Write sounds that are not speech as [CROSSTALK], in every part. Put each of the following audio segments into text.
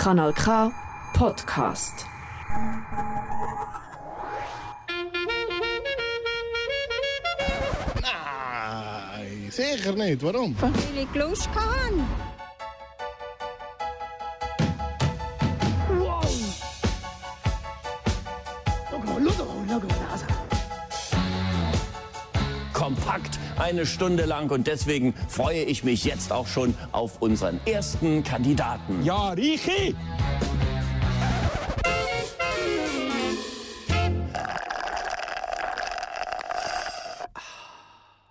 Kanal K Podcast. Nein, sicher nicht. Warum? Weil ich Lust hatte. kompakt eine Stunde lang und deswegen freue ich mich jetzt auch schon auf unseren ersten Kandidaten. Ja, Richi!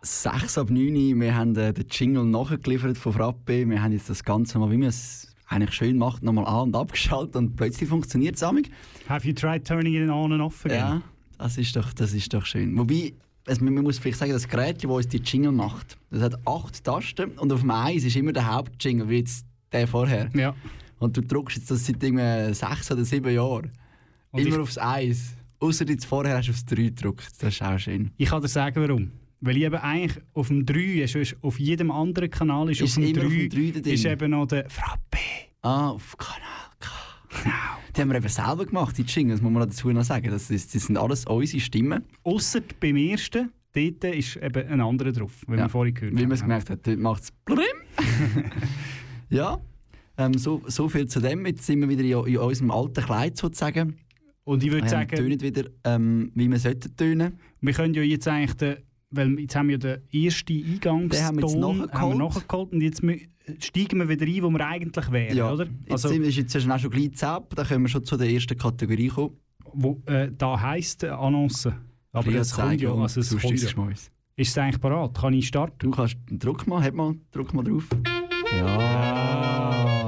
Sechs ab 9 wir haben äh, den Jingle nachgeliefert von Frappe. Wir haben jetzt das Ganze mal, wie man es eigentlich schön macht, nochmal an- und abgeschaltet und plötzlich funktioniert es amig. Have you tried turning it on and off again? Ja, das ist doch, das ist doch schön. Wobei, also man muss vielleicht sagen, das Gerät, das uns die Jingle macht, das hat acht Tasten und auf dem Eis ist immer der Hauptjingle, wie jetzt der vorher. Ja. Und du drückst jetzt das seit irgendwie sechs oder sieben Jahren. Und immer aufs Eis. Außer jetzt vorher hast du aufs 3 gedrückt. Das ist auch schön. Ich kann dir sagen, warum. Weil ich eben eigentlich auf dem 3, ist, ist auf jedem anderen Kanal ist, Ist auf dem immer 3, auf dem 3 da drin? ist eben noch der Frappe. Ah, auf Kanal K. Genau. Die haben wir eben selber gemacht, die Jingles, muss man dazu noch sagen. Das, ist, das sind alles unsere Stimmen. Ausser beim ersten, dort ist eben ein anderer drauf, wie Ja, wir vorhin gehört Wie man es haben. gemerkt hat, dort macht es [LAUGHS] Ja, ähm, so, so viel zu dem. Jetzt sind wir wieder in, in unserem alten Kleid sozusagen. Und ich würde Ähm, sagen, wieder, ähm, wie wir sollten tönen. wir können ja jetzt eigentlich den, weil jetzt haben wir ja den ersten Eingangston Den haben wir jetzt nachgeholt. und jetzt steigen wir wieder ein, wo wir eigentlich wären, Ja, oder? Jetzt Also, wir ist jetzt auch schon gleich zapp, da können wir schon zu der ersten Kategorie kommen. wo, äh, da heisst äh, Annonce. Aber das kommt ja, also es kommt ja. Ist es eigentlich parat? Kann ich starten? Du kannst, druck mal, heb mal, druck mal drauf. Ja.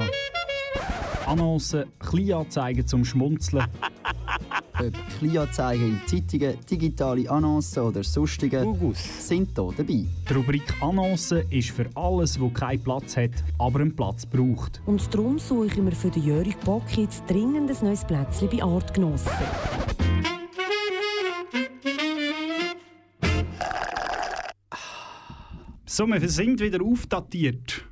Annonce, Kleinanzeigen zum Schmunzeln. Ob Kleinanzeigen in Zeitungen, digitale Annoncen oder sonstige sind hier dabei. Die Rubrik Annonce ist für alles, wo keinen Platz hat, aber einen Platz braucht. Und darum suche ich mir für den Jörg Bock jetzt dringend ein neues Plätzchen bei Artgenossen. So, wir sind wieder aufdatiert.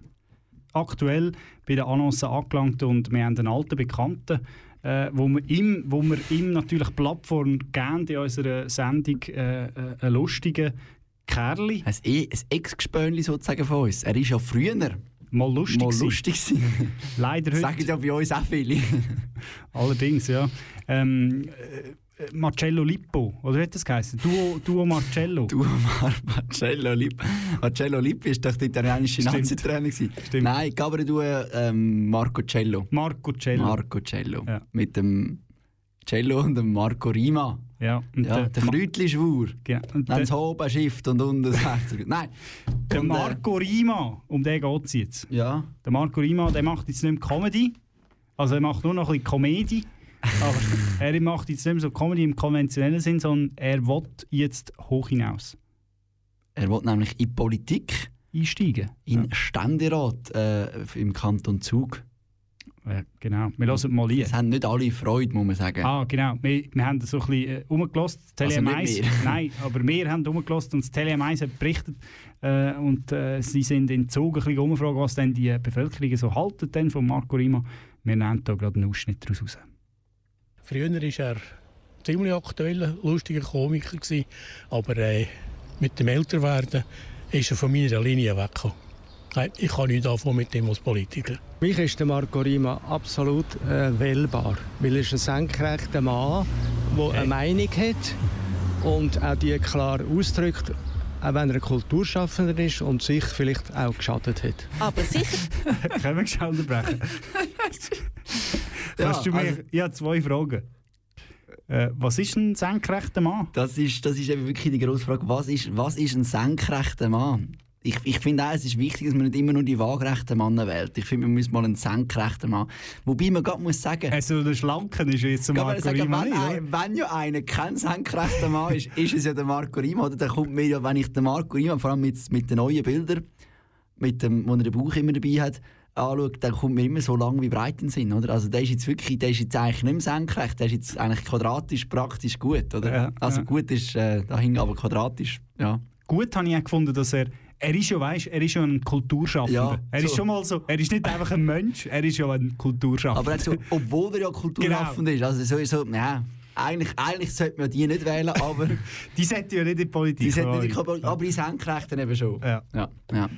Aktuell bei der Annonce angelangt und wir haben einen alten Bekannten, äh, wo, wir ihm, wo wir ihm natürlich Plattform geben in unserer Sendung, äh, äh, einen lustigen Kerli. Ein, e ein Ex-Gespönli sozusagen von uns. Er ist ja früher Mal lustig. mal lustig gewesen. Leider heute. Sagen ja bei uns auch viele. Allerdings, ja. Ähm, äh, Marcello Lippo, oder hat das geheißen? Duo, Duo Marcello. [LAUGHS] Du, Mar Marcello Lippi. Marcello Lippi ist doch der italienische. Nazi-Trainer. Nein, Gabriel du ähm, Marco Cello. Marco Cello. Marco Cello. Ja. Mit dem Cello und dem Marco Rima. ja, und Ja, der Ma- Kräutli-Schwur. Genau. Und Dann der, das oben Shift und unten das. Nein. der Und, äh, Marco Rima, um den geht es jetzt. Ja. Der Marco Rima, der macht jetzt nicht mehr Comedy. Also er macht nur noch ein bisschen Comedy. Aber er macht jetzt nicht mehr so Comedy im konventionellen Sinn, sondern er will jetzt hoch hinaus Er will nämlich in Politik, einsteigen. in Ständerat äh, im Kanton Zug. Ja, genau. Wir hören mal Das ein. haben nicht alle Freude, muss man sagen. Ah, genau. Wir, wir haben so ein bisschen äh, umgelost. Also TLM1. wir. Nein, aber wir haben umgelost und das TLM1 hat berichtet. Äh, und äh, sie sind in Zug ein bisschen umgefragt, was denn die Bevölkerung so halten denn von Marco Rima. Wir nehmen da gerade einen Ausschnitt daraus raus. Früher war er ziemlich aktueller, lustiger Komiker, gewesen, aber äh, mit dem Älterwerden ist er von meiner Linie weggekommen. Nein, Ich kann nicht anfangen mit dem als Politiker. Mich ist der Marco Rima absolut äh, wählbar, weil er ist ein senkrechter Mann, der eine Meinung hat und auch die klar ausdrückt, auch wenn er ein Kulturschaffender ist und sich vielleicht auch geschadet hat. Aber sicher. [LAUGHS] Können wir schnell unterbrechen? [LAUGHS] Ja, du mir, also- ich habe zwei Fragen. Äh, was ist ein senkrechter Mann? Das ist, das ist eben wirklich die grosse Frage. Was ist, was ist ein senkrechter Mann? Ich, ich finde auch, es ist wichtig, dass man nicht immer nur die waagerechten Männer wählt. Ich finde, man muss mal einen senkrechten Mann. Wobei man gerade muss sagen, Also der Schlanken ist jetzt Marco sagen, Rima wenn, ein, wenn ja einer kein senkrechter Mann ist, ist es ja der Marco Rima. Oder dann kommt mir ja, wenn ich den Marco Rima, vor allem mit, mit den neuen Bildern, mit dem, wo er den Bauch immer dabei hat, anschaue, dann kommt mir immer so lang wie breit in Sinn. Oder? Also der ist jetzt wirklich, der ist jetzt eigentlich nicht mehr senkrecht, der ist jetzt eigentlich quadratisch praktisch gut. Oder? Ja, also ja. gut ist äh, dahin, aber quadratisch, ja. Gut habe ich auch gefunden, dass er er ist ja, weißt, er ist ja ein Kulturschaffender. Ja, er ist so. schon mal so, er ist nicht einfach ein Mensch, er ist ja ein Kulturschaffender. Aber also, obwohl er ja Kulturschaffender ist, also sowieso, ja, eigentlich, eigentlich sollte man die nicht wählen, aber [LAUGHS] die sollten ja nicht in die Politik. die sollten nicht in die. Politik, aber die Senkrechten eben schon. Ja. Ja, ja.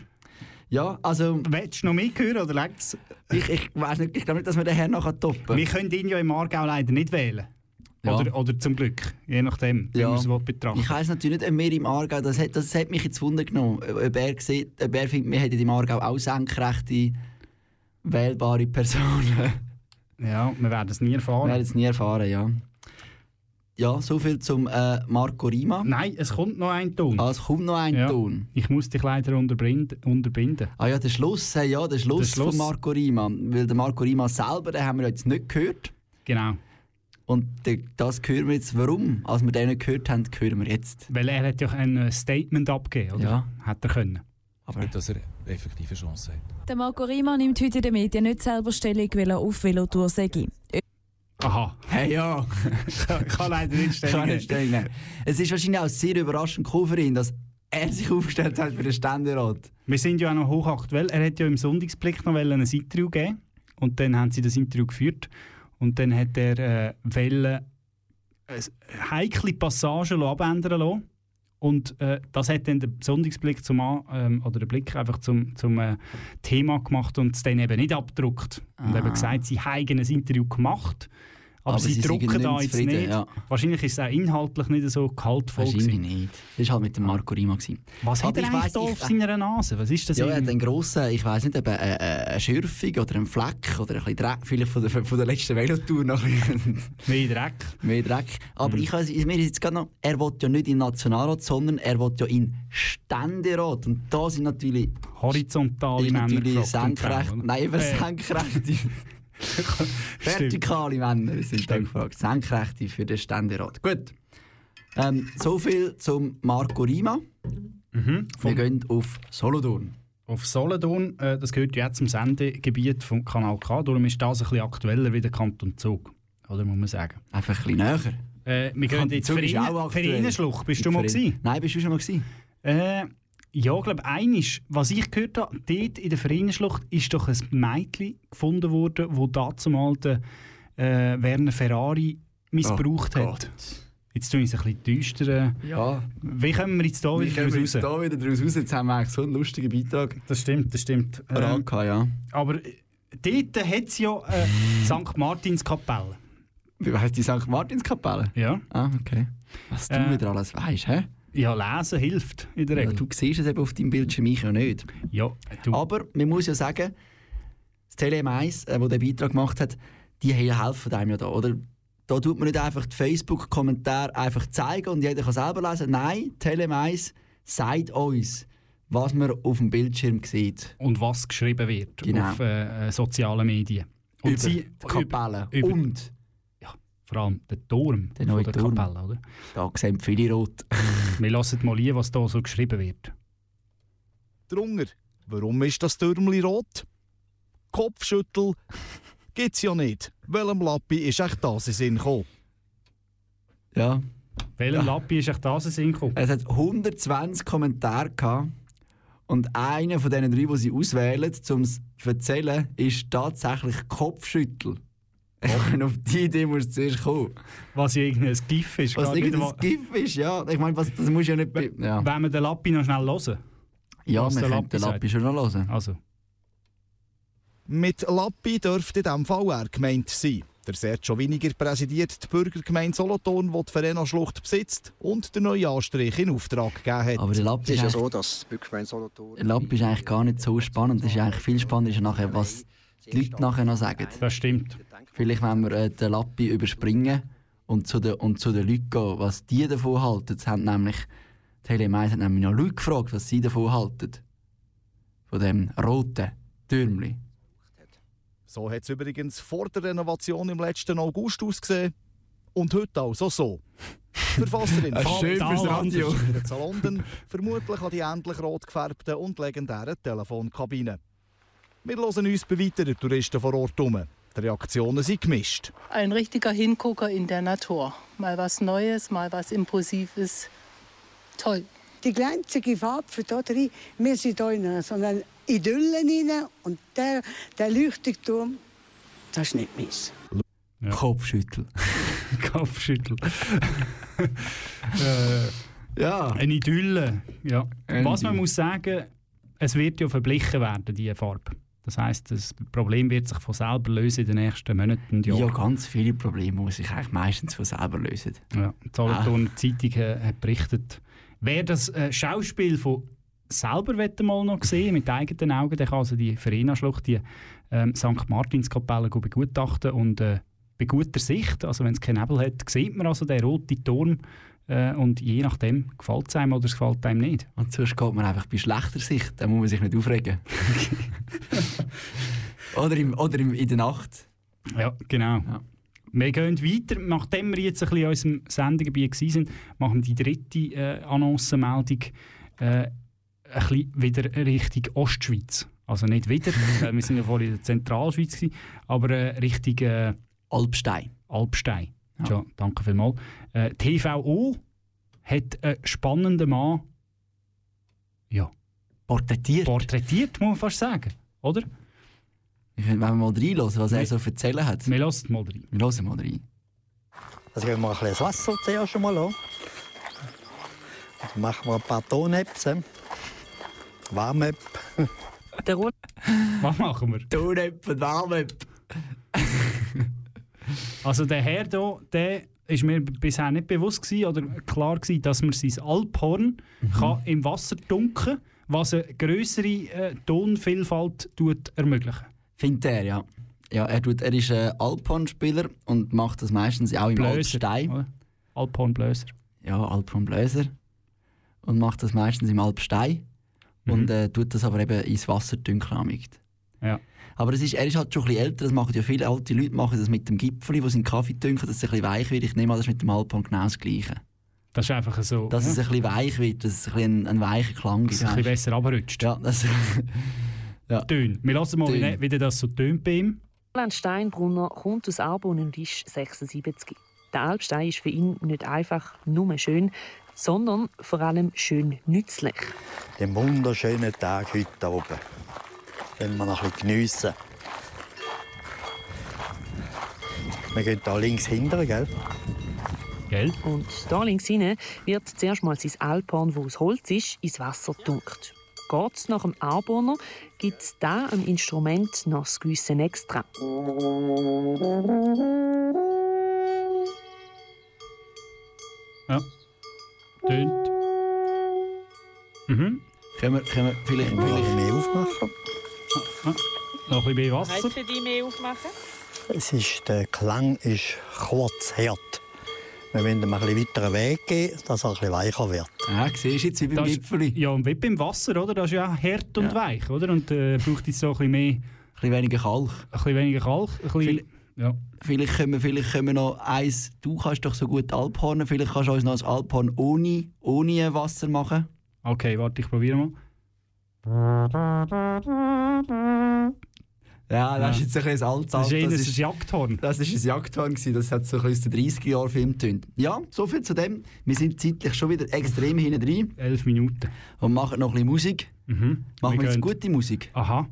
Ja also Willst du noch mehr hören oder legt's? ich, ich weiß nicht, ich glaube nicht, dass wir den Herrn noch toppen kann. Wir können ihn ja im Aargau leider nicht wählen. Ja. Oder, oder zum Glück, je nachdem, wie Ja. man es will betrachten Ich weiss natürlich nicht, ob wir im Aargau, das hat, das hat mich jetzt Wunder genommen, ob er, sieht, ob er findet, wir hätten im Aargau auch senkrechte, wählbare Personen. Ja, wir werden es nie Wir erfahren. werden es nie erfahren, ja. Ja, soviel zum äh, Marco Rima. Nein, es kommt noch ein Ton. Ah, es kommt noch ein Ja. Ton. Ich muss dich leider unterbinden. Ah ja, der Schluss, hey, ja, der Schluss, Der Schluss. von Marco Rima. Weil der Marco Rima selber, den haben wir jetzt nicht gehört. Genau. Und de- das hören wir jetzt. Warum? Als wir den nicht gehört haben, hören wir jetzt. Weil er hat ja ein äh, Statement abgegeben, oder? Ja. Hat er können. Aber dass er effektive Chance hat. Der Marco Riemann nimmt heute in den Medien nicht selber Stellung, weil er auf Velotour sei. Aha. hey, ja. ich [LAUGHS] kann leider nicht stellen. Kann nicht stellen. nehmen. Es ist wahrscheinlich auch sehr überraschend gekommen für ihn, dass er sich aufgestellt hat für den Ständerat. Wir sind ja auch noch hochaktuell. Er hat ja im Sonntagsblick noch ein Interview gegeben. Und dann haben sie das Interview geführt. Und dann hat er äh, wollen, eine heikle Passagen abändern lassen. Und äh, das hat dann der Sonntagsblick zum A- ähm, oder der Blick einfach zum, zum äh, Thema gemacht und es dann eben nicht abgedruckt. Und Ah. eben gesagt, sie haben ein Interview gemacht, aber, Aber sie, sie drucken da jetzt nicht. ja. Wahrscheinlich ist es auch inhaltlich nicht so gehaltvoll. Wahrscheinlich gewesen. nicht. Das war halt mit dem Marco Rima. Gewesen. Was hat Aber er ich eigentlich weiss, da ich- auf seiner Nase? Was ist das? Ja, er hat einen grossen, ich weiß nicht, eine, eine, eine Schürfung oder ein Fleck oder ein bisschen Dreck, vielleicht von der, von der letzten Velotour noch ein bisschen Mehr Dreck. mehr Dreck. Aber Mhm. ich weiss, mir ist jetzt gerade noch, er will ja nicht in Nationalrat, sondern er will ja in Ständerat. Und da sind natürlich, Horizontale ist Männer natürlich senkrecht, nein, eben Äh, senkrechte. [LAUGHS] vertikale Männer sind da gefragt. Senkrechte für den Ständerat. Gut. Ähm, so viel zum Marco Rima. Mhm. Wir gehen auf Solothurn. auf Solothurn, äh, das gehört ja zum Sendegebiet vom Kanal K, darum ist das ein bisschen aktueller wie der Kanton Zug. Oder muss man sagen. Einfach ein bisschen näher. Äh, wir gehen jetzt Zug aktuell. Vereinenschlucht. Bist du mal gewesen? Nein, bist du schon mal gewesen? Äh, ja, ich glaube, einisch. Was ich gehört habe, dort in der Vereinenschlucht ist doch ein Mädchen gefunden worden, wo dazumal den äh, Werner Ferrari missbraucht Oh hat. Jetzt tue ich es ein bisschen düster. Ja. Wie kommen wir jetzt da Wie wieder kommen wir raus? jetzt da wieder draus raus? Jetzt haben wir eigentlich so einen lustigen Beitrag Das stimmt, das stimmt. Ähm, parat gehabt, ja. aber äh, dort hat es ja äh, St. Martins Kapelle. Wie heisst die St. Martinskapelle? Ja. Ah, okay. Was du Äh, wieder alles weißt, hä? Ja, lesen hilft in der Ja, Regel. du siehst es eben auf deinem Bildschirm, ich ja nicht. Ja, du. Aber man muss ja sagen, das Tele 1, äh, wo der Beitrag gemacht hat, die helfen einem ja da, oder? Da tut man nicht einfach die Facebook-Kommentare einfach zeigen und jeder kann selber lesen. Nein, Tele 1 sagt uns, was man auf dem Bildschirm sieht. Und was geschrieben wird Genau. auf äh, äh, sozialen Medien. Und über sie, die Kapelle. über- und vor allem der Turm Der von neue der Turm. Kapelle. Oder? da sehen viele rot. Wir lassen mal ein, was da so geschrieben wird. Drunger. Warum ist das Türmli rot? Kopfschüttel gibt's ja nicht. Welchem Lappi ist echt das in Sinn gekommen? Ja. Welchem Lappi ist echt das in Sinn gekommen? Es hat 120 Kommentare gehabt. Und einer von diesen drei, die sie auswählen, um es zu erzählen, ist tatsächlich Kopfschüttel. [LAUGHS] Ich meine, auf die Idee musst du zuerst kommen. Was ja irgendein GIF ist. Was irgendein GIF ist, ja. Ich meine, was, das muss ja nicht... be- Ja, Wenn wir den Lappi noch schnell hören. ja wir der können Lappi den. Lappi schon noch hören. Also, Mit Lappi dürfte in diesem Fall er gemeint sein. Der Sergio Winiger präsidiert die Bürgergemeinde Solothurn, die die Verena-Schlucht besitzt und den neuen Anstrich in Auftrag gegeben hat. Aber der Lappi Es ist, ist ja so, dass die Bürgergemeinde Solothurn... der Lappi ist eigentlich gar nicht so spannend. Das ist eigentlich viel spannender, nachher, was die Leute nachher noch sagen. das stimmt. Vielleicht, wenn wir äh, den Lappi überspringen und zu den, und zu den Leuten gehen, was die davon halten. Es haben nämlich, Tele 1 hat nämlich noch Leute gefragt, was sie davon halten. Von dem roten Türmli. So hat es übrigens vor der Renovation im letzten August ausgesehen. Und heute also so. Verfasserin [LAUGHS] Das ist schön Fabian fürs Radio. zu London, vermutlich an die endlich rot gefärbten und legendären Telefonkabinen. Wir hören uns bei weiteren Touristen vor Ort um. Die Reaktionen sind gemischt. Ein richtiger Hingucker in der Natur. Mal was Neues, mal was Impulsives. Toll. die glänzige Farbe für da drin. Wir sind hier in so einer Idylle rein und der, der Leuchtturm, das ist nicht meins. Ja. Kopfschüttel. [LAUGHS] Kopfschüttel. [LAUGHS] äh, ja. Eine Idylle. Ja. Was man muss sagen, es wird ja verblichen werden, diese Farbe. Das heisst, das Problem wird sich von selber lösen in den nächsten Monaten und Jahren. Ja, ganz viele Probleme muss sich eigentlich meistens von selber lösen. Ja, die Solothurner ah. Zeitung äh, hat berichtet, wer das äh, Schauspiel von selber mal noch sehen mit eigenen Augen, der kann also die Verena-Schlucht, die ähm, St. Martinskapelle begutachten und äh, bei guter Sicht, also wenn es keinen Nebel hat, sieht man also den roten Turm äh, und je nachdem gefällt es einem oder es gefällt einem nicht. Und sonst geht man einfach bei schlechter Sicht, dann muss man sich nicht aufregen. [LAUGHS] oder im, oder im, in der Nacht. Ja, genau. Ja. Wir gehen weiter. Nachdem wir jetzt ein bisschen in unserem Sendegebiet waren, machen wir die dritte äh, Annoncemeldung äh, ein bisschen wieder Richtung Ostschweiz. Also nicht wieder, [LAUGHS] wir sind ja vorhin in der Zentralschweiz, gewesen, aber äh, Richtung äh, Alpstein. Alpstein. Ja. ja danke vielmals. Äh, TVO hat einen spannenden Mann ja, porträtiert. Porträtiert, muss man fast sagen. Oder? Ich wir mal reinhören, was er so erzählen hat. Wir hören mal rein. Wir hören mal rein. Also gehen wir ein bisschen das Wasser zuerst mal an. Dann machen wir ein paar Tonhäpse. Warmöp. [LAUGHS] Was machen wir? Tonhäpse und Warmöp. [LAUGHS] also der Herr hier, der ist mir bisher nicht bewusst gewesen, oder klar gewesen, dass man sein Alphorn mhm. kann im Wasser dunkeln kann, was eine größere äh, Tonvielfalt tut ermöglichen. Findet er, ja. Ja, er, tut, er ist ein Alphorn-Spieler und macht das meistens auch im Blöser, Alpstein. Alphorn-Blöser. Ja, Alphorn-Blöser. Und macht das meistens im Alpstein. Mhm. Und äh, tut das aber eben ins Wasser dunkeln. Ja. Aber es ist, er ist halt schon ein bisschen älter, das machen ja viele alte Leute machen das mit dem Gipfel, wo sie in Kaffee dünken, dass es ein bisschen weich wird. Ich nehme an, das ist mit dem Alphorn genau das Gleiche. Das ist einfach so. Dass ja. es ein bisschen weich wird, dass es ein, bisschen ein, weicher Klang ist. Dass es ein bisschen besser abrutscht. Ja, das [LAUGHS] ja. Töne. Wir lassen mal, wie, wie das so tönt bei ihm. Roland Steinbrunner kommt aus Arbon und ist 76. Der Alpstein ist für ihn nicht einfach nur schön, sondern vor allem schön nützlich. Den wunderschönen Tag heute oben. Wenn wir noch ein bisschen geniessen. Wir gehen hier links hinter, gell? Gell? Und hier links hinten wird zuerst mal sein Alphorn, das aus Holz ist, ins Wasser gedunkt. Geht es nach dem Arborner, gibt es da am Instrument noch das gewisse Extra. Ja, tönt. Mhm. Können wir, können wir vielleicht, vielleicht mehr aufmachen? Noch ein bisschen mehr Wasser. Was für die mehr aufmachen? Es ist, der Klang ist kurz, hart. Wir wollen ihm ein bisschen weiteren Weg geben, dass er ein bisschen weicher wird. Ja, siehst du jetzt wie beim Gipfeli. Ja, und wie beim Wasser, oder? Das ist ja hart und ja. weich, oder? Und äh, braucht jetzt so ein bisschen mehr... Ein bisschen weniger Kalk. Ein bisschen weniger Kalk. Ein bisschen, Viel, ja. Vielleicht können, wir, vielleicht können wir noch eins... Du kannst doch so gut Alphorn, vielleicht kannst du uns noch ein Alphorn ohne, ohne Wasser machen. Okay, warte, ich probiere mal. Ja, das ist jetzt ein bisschen alt. Das ist eher ein Jagdhorn. Das war ein Jagdhorn. Das hat so ein bisschen den 30 Jahren Film getönt. Ja, soviel zu dem. Wir sind zeitlich schon wieder extrem hinten drin. Elf Minuten. Und machen noch ein bisschen Musik. Mhm. Machen wir, wir jetzt gute Musik. Aha.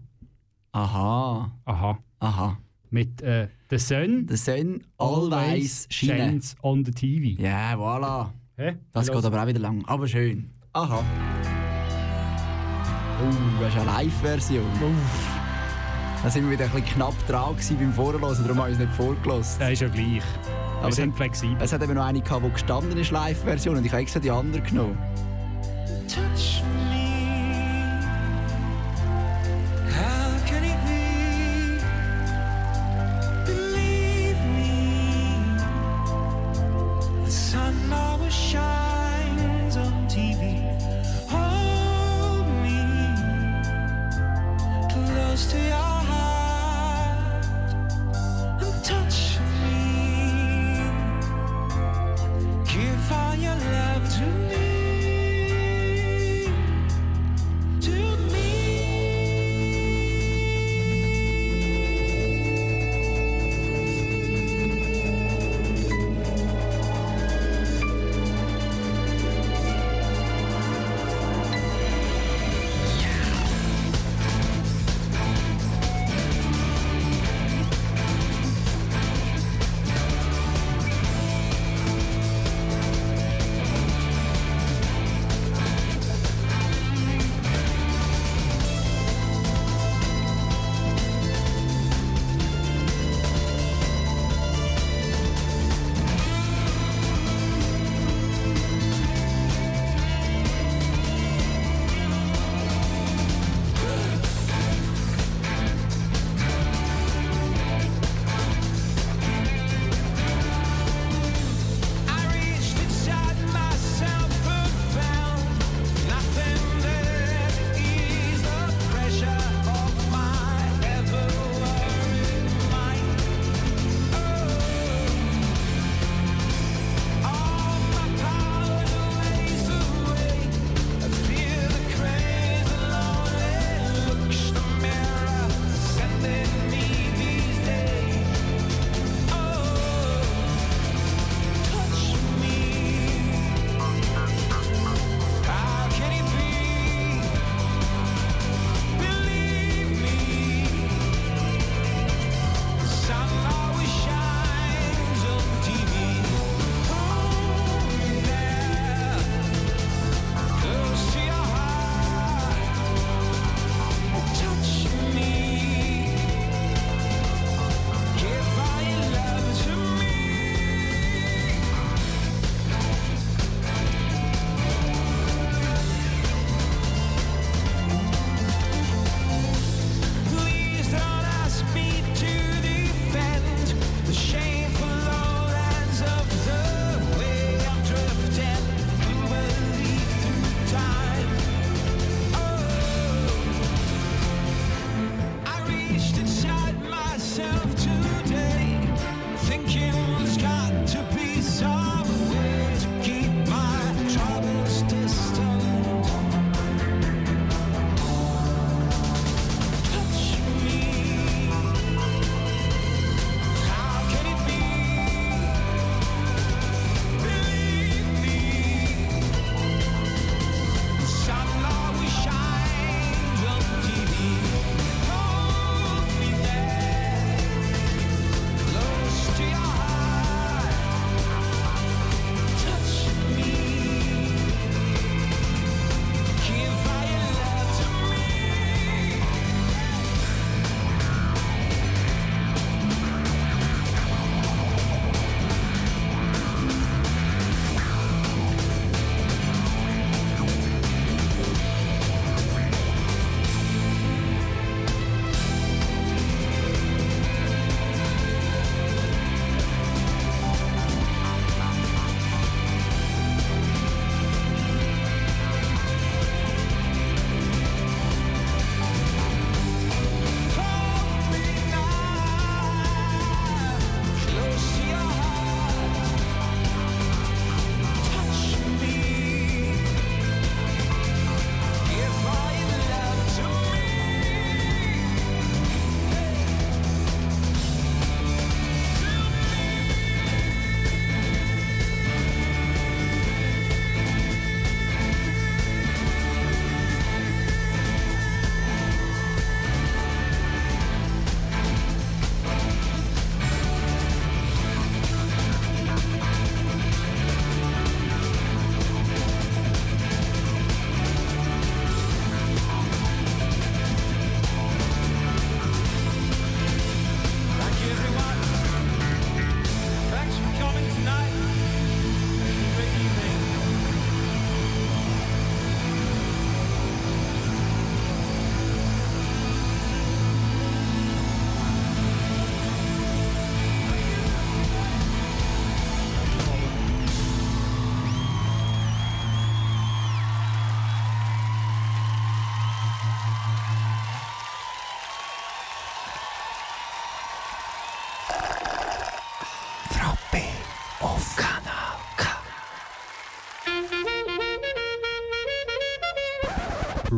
Aha. Aha. Aha. Mit äh, The Sun. The Sun always shines on the TV. Ja, voilà. Hä? Das geht aber auch wieder lang. Aber schön. Aha. Oh, das ist eine Live-Version. Da sind wir wieder ein bisschen knapp dran beim Vorhören, darum haben wir uns nicht vorgelassen. Das ist ja gleich. Aber wir sind flexibel. Es hat eben noch eine gehabt, die gestanden ist, Live-Version, und ich habe extra die andere genommen. Touch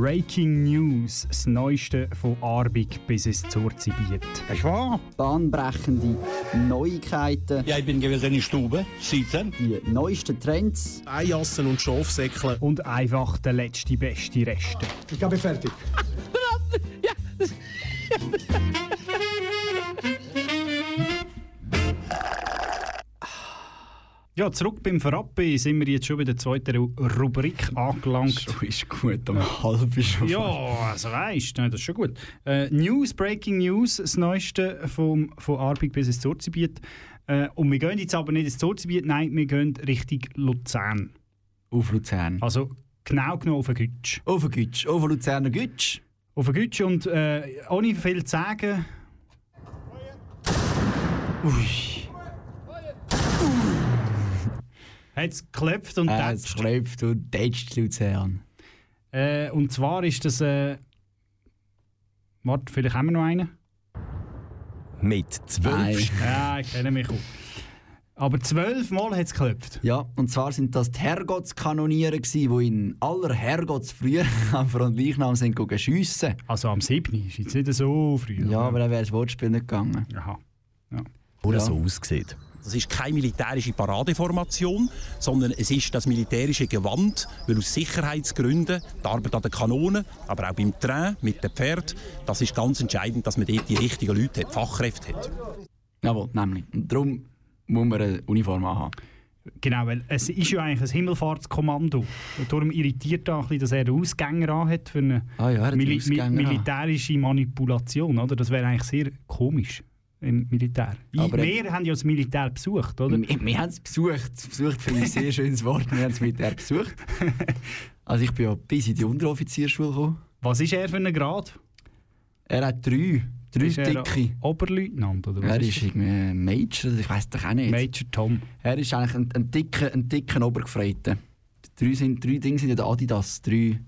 Breaking News, das Neueste von Arbig bis ins Zurzibiet. Das ist wahr. Bahnbrechende Neuigkeiten. Ja, ich bin gewesen in der Stube, sitzen. Die neuesten Trends. Eijassen und Schafsäckle. Und einfach der letzte beste Reste. Ich bin fertig. [LAUGHS] Ja, [LAUGHS] zurück beim Verabbe sind wir jetzt schon bei der zweiten Ru- Rubrik angelangt. So ist gut, um halb ist schon Ja, also weißt du, das ist schon gut. Äh, News, Breaking News, das Neueste vom, von Arbig bis ins Zurzibiet. Äh, und wir gehen jetzt aber nicht ins Zurzibiet, nein, wir gehen Richtung Luzern. Auf Luzern. Also genau genommen auf den Gütsch. Auf den Gütsch, auf den Luzerner Gütsch. Auf den Gütsch und äh, ohne viel zu sagen... Ui. Hat es geklopft und Äh, es tätscht. klopft und tätscht Luzern. Äh, und zwar ist das. Äh, warte, vielleicht haben wir noch einen? Mit zwölf. Ja, ich kenne mich auch. Aber zwölfmal hat es geklopft. Ja, und zwar sind das die Herrgottskanoniere gsi, die in aller Herrgottsfrühe [LAUGHS] am Frontleichnam sind schiessen. Also am 7. ist jetzt nicht so früh. Ja, aber dann wäre das Wortspiel nicht gegangen. Aha. Oder Ja. so aussieht. Das ist keine militärische Paradeformation, sondern es ist das militärische Gewand, weil aus Sicherheitsgründen die Arbeit an der Kanone, aber auch beim Train mit dem Pferd, das ist ganz entscheidend, dass man dort die richtigen Leute hat, Fachkräfte hat. Jawohl, nämlich. Und darum muss man eine Uniform haben. Genau, weil es ist ja eigentlich ein Himmelfahrtskommando. Und darum irritiert da ein bisschen, dass er einen Ausgänger anhat für eine Ah ja, Mili Ausgänger an. militärische Manipulation. Oder? Das wäre eigentlich sehr komisch im Militär. Aber- wir haben ja das Militär besucht, oder? Wir, wir haben es besucht. Besucht finde ich ein sehr [LAUGHS] schönes Wort. Wir haben es mit er besucht. [LAUGHS] Also ich bin ja bis in die Unteroffizierschule gekommen. Was ist er für einen Grad? Er hat drei. Drei Ist er dicke. Oberleutnant, oder was Er ist ist irgendwie ein Major, ich weiß doch auch nicht. Major Tom. Er ist eigentlich ein, ein dicker, ein dicker Obergefreiter. Drei, sind, drei Dinge sind ja der Adidas. Drei,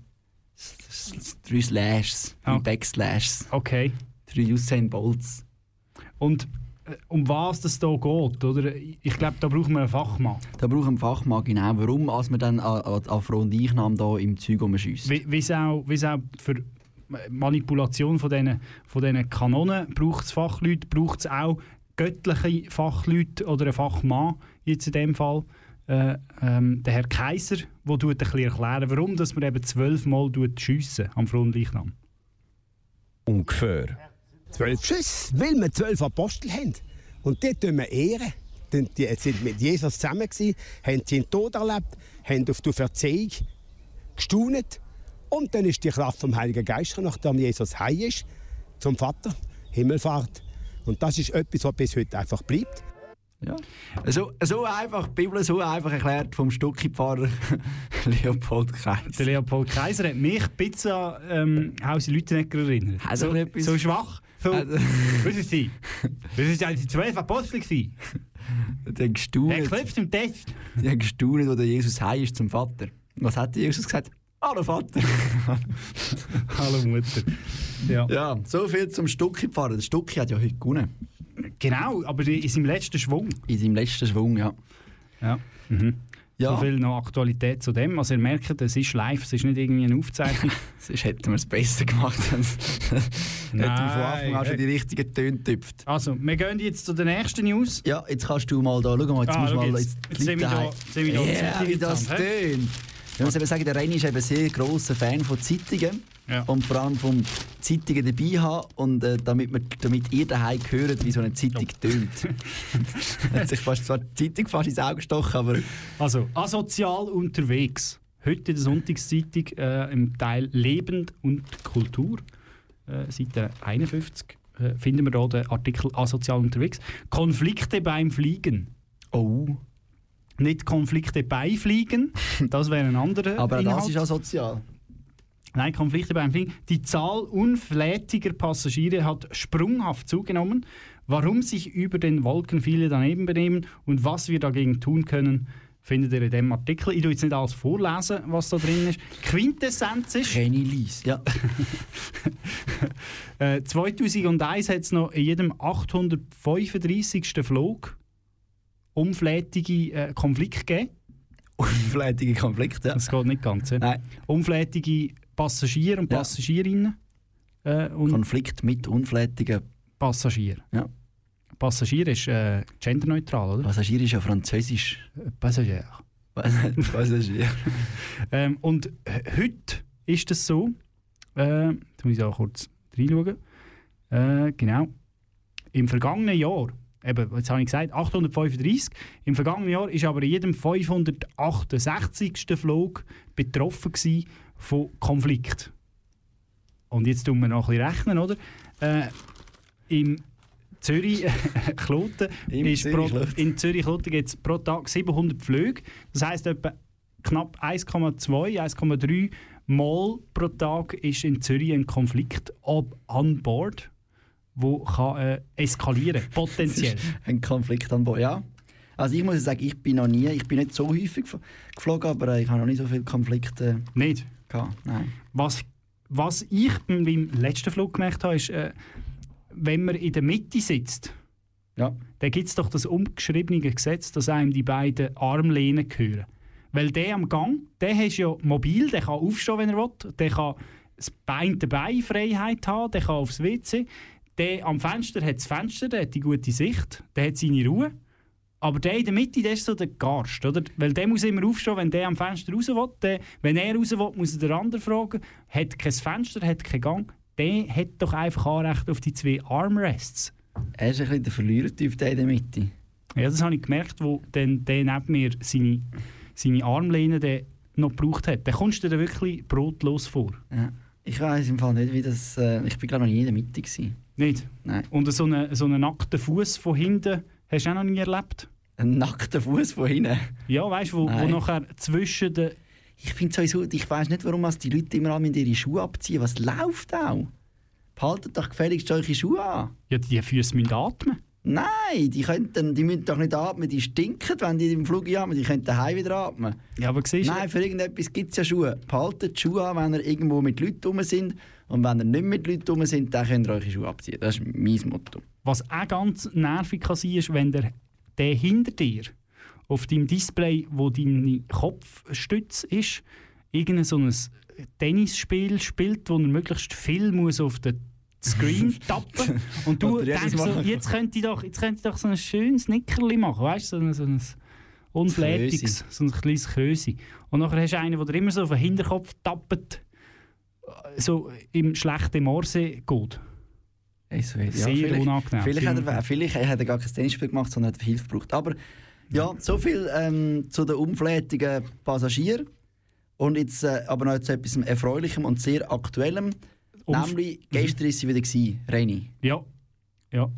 drei Slashes. Ah. Drei Backslashes. Okay. Drei Usain Bolts. Und äh, um was das hier geht, oder? Ich glaube, da brauchen wir einen Fachmann. Da brauchen wir einen Fachmann genau. Warum, als wir dann an, an Fronteichnahme da im Zeug rumschiessen. Wie es auch, auch für Manipulation von diesen, von Kanonen braucht es Fachleute, braucht es auch göttliche Fachleute oder einen Fachmann, jetzt in dem Fall. Äh, ähm, der Herr Kaiser, der tut ein bisschen erklären, warum dass man eben zwölfmal schiessen am Frontleichnam. Ungefähr. Zwölf Schüsse, weil wir zwölf Apostel haben. Und die tun wir ehren. Denn Die sind mit Jesus zusammen, gewesen, haben seinen Tod erlebt, haben auf die Verzeihung gestaunet. Und dann ist die Kraft vom Heiligen Geist, nachdem Jesus heim ist, zum Vater, Himmelfahrt. Und das ist etwas, was bis heute einfach bleibt. Ja. So, so einfach, die Bibel so einfach erklärt vom Stucki-Pfarrer [LAUGHS] Leopold Kaiser. Der Leopold Kaiser hat mich an ähm, Hausi Lütenegger erinnert. Also so, so schwach. So, Also- [LAUGHS] ist sie? Das ist die zwölf Apostel. Die haben gestaunt. Klopft im Test. Die haben gestaunt, wo der Jesus heim ist zum Vater. Was hat der Jesus gesagt? Hallo Vater. [LAUGHS] Hallo Mutter. Ja. ja, so viel zum Stucki-Pfarrer. Der Stucki hat ja heute gewonnen. Genau, aber in seinem letzten Schwung. In seinem letzten Schwung, ja. Ja. Mhm. Ja. So viel noch Aktualität zu dem. Also ihr merkt, es ist live, es ist nicht irgendwie eine Aufzeichnung. [LAUGHS] Sonst hätten wir es besser gemacht. [LAUGHS] Hätten wir von Anfang an schon die richtigen Töne getüpft. Also, wir gehen jetzt zu der nächsten News. Ja, jetzt kannst du mal da, schau mal, jetzt Ah, musst mal jetzt. jetzt Jetzt sehen wir da- sehen wir da Zeitung wie das tönt. Ich muss eben sagen, der Reini ist eben sehr grosser Fan von Zeitungen. Ja. Und vor allem vom Zeitungen dabei haben. Und äh, damit, wir, damit ihr daheim hört, wie so eine Zeitung tönt. [LAUGHS] hat sich fast zwar die Zeitung fast ins Auge gestochen, aber... Also, asozial unterwegs. Heute in der Sonntagszeitung äh, im Teil Leben und Kultur, äh, Seite 51, äh, finden wir hier den Artikel asozial unterwegs. Konflikte beim Fliegen. Oh. Nicht Konflikte bei Fliegen, [LAUGHS] das wäre ein anderer Aber Inhalt. das ist asozial. Nein, Konflikte beim Fliegen. Die Zahl unflätiger Passagiere hat sprunghaft zugenommen. Warum sich über den Wolken viele daneben benehmen und was wir dagegen tun können, findet ihr in dem Artikel. Ich tue jetzt nicht alles vorlesen, was da drin ist. Quintessenz ist... Kenny Lies, ja. [LAUGHS] äh, 2001 hat es noch in jedem 835. Flug unflätige äh, Konflikte gegeben. Unflätige [LAUGHS] Konflikte, ja. Das geht nicht ganz. Ja? Nein. Unflätige Passagier und Passagierinnen. Äh, und Konflikt mit unflätigen Passagier. Ja. Passagier ist äh, genderneutral, oder? Passagier ist ja französisch. Passagier. [LAUGHS] Passagier. [LAUGHS] ähm, und äh, heute ist es so, äh, jetzt muss ich auch kurz reinschauen. Äh, genau. Im vergangenen Jahr, eben, jetzt habe ich gesagt, 835, im vergangenen Jahr ist aber in jedem 568. Flug betroffen von Konflikt. Und jetzt tun wir noch ein bisschen rechnen, oder? Äh, Im Zürich [LAUGHS] Kloten ist Zürich pro, in Zürich Kloten gibt es pro Tag 700 Flüge. Das heisst etwa knapp 1,2, 1,3 Mal pro Tag ist in Zürich ein Konflikt ob an Bord, wo kann äh, eskalieren [LAUGHS] potenziell. ein Konflikt an Bord, ja. Also ich muss sagen, ich bin noch nie, ich bin nicht so häufig gef- geflogen, aber ich habe noch nicht so viele Konflikte Nicht? gehabt. Nein. Was, was ich bei meinem letzten Flug gemerkt habe, ist, äh, wenn man in der Mitte sitzt, ja. dann gibt es doch das umgeschriebene Gesetz, dass einem die beiden Armlehnen gehören. Weil der am Gang, der ist ja mobil, der kann aufstehen, wenn er will, der kann das Bein dabei Freiheit haben, der kann aufs WC. Der am Fenster hat das Fenster, der hat die gute Sicht, der hat seine Ruhe. Aber der in der Mitte, der ist so der Garst, oder? Weil der muss immer aufstehen, wenn der am Fenster raus will. Der, wenn er raus will, muss er den anderen fragen. Hat kein Fenster, hat keinen Gang. Der hat doch einfach Anrecht auf die zwei Armrests. Er ist ein bisschen der Verlierertyp, der in der Mitte. Ja, das habe ich gemerkt, wo dann der neben mir seine, seine Armlehne der noch gebraucht hat. Dann kommst du dir wirklich brotlos vor. Ja. Ich weiß im Fall nicht, wie das... Äh, ich bin glaube noch nie in der Mitte. Gewesen. Nicht? Nein. Und so einen, so einen nackten Fuß von hinten hast du auch noch nie erlebt? Ein nackter Fuß von hinten? Ja, weißt du, wo, wo nachher zwischen den... Ich finde sowieso, ich weiß nicht, warum die Leute immer alle ihre Schuhe abziehen. Was läuft auch? Behaltet doch gefälligst eure Schuhe an. Ja, die Füße müssen atmen. Nein, die, könnten, die müssen doch nicht atmen, die stinken, wenn die im Flug atmen. Die können daheim wieder atmen. Ja, aber siehst du... Nein, für irgendetwas gibt es ja Schuhe. Behaltet die Schuhe an, wenn ihr irgendwo mit Leuten rum sind. Und wenn ihr nicht mit Leuten rum sind, dann könnt ihr eure Schuhe abziehen. Das ist mein Motto. Was auch ganz nervig kann sein ist, wenn der, der hinter dir auf deinem Display, wo deine Kopfstütze ist, irgendein so ein Tennisspiel spielt, wo er möglichst viel muss auf den Screen [LAUGHS] tappen und du denkst so, jetzt könnte ich doch, jetzt könnte ich doch so ein schönes Nickerli machen, weißt du, so ein, so ein unflätiges, so ein kleines Krösi. Und nachher hast du einen, der dir immer so auf den Hinterkopf tappt, so im schlechten Morse geht. Also, ja, Sehr vielleicht, unangenehm. Vielleicht hat, er, vielleicht hat er gar kein Tennisspiel gemacht, sondern hat Hilfe gebraucht. Aber ja, so viel ähm, zu den unflätigen Passagieren. Und jetzt äh, aber noch zu etwas Erfreulichem und sehr Aktuellem. Umf- Nämlich, gestern war sie wieder, gewesen, Reini. Ja. Ja.